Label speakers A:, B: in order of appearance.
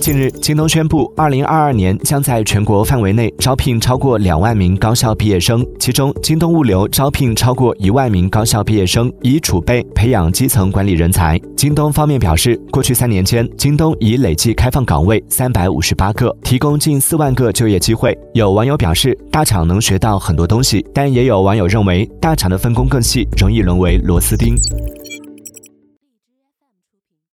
A: 近日，京东宣布，二零二二年将在全国范围内招聘超过两万名高校毕业生，其中京东物流招聘超过一万名高校毕业生，以储备培养基层管理人才。京东方面表示，过去三年间，京东已累计开放岗位三百五十八个，提供近四万个就业机会。有网友表示，大厂能学到很多东西，但也有网友认为，大厂的分工更细，容易沦为螺丝钉。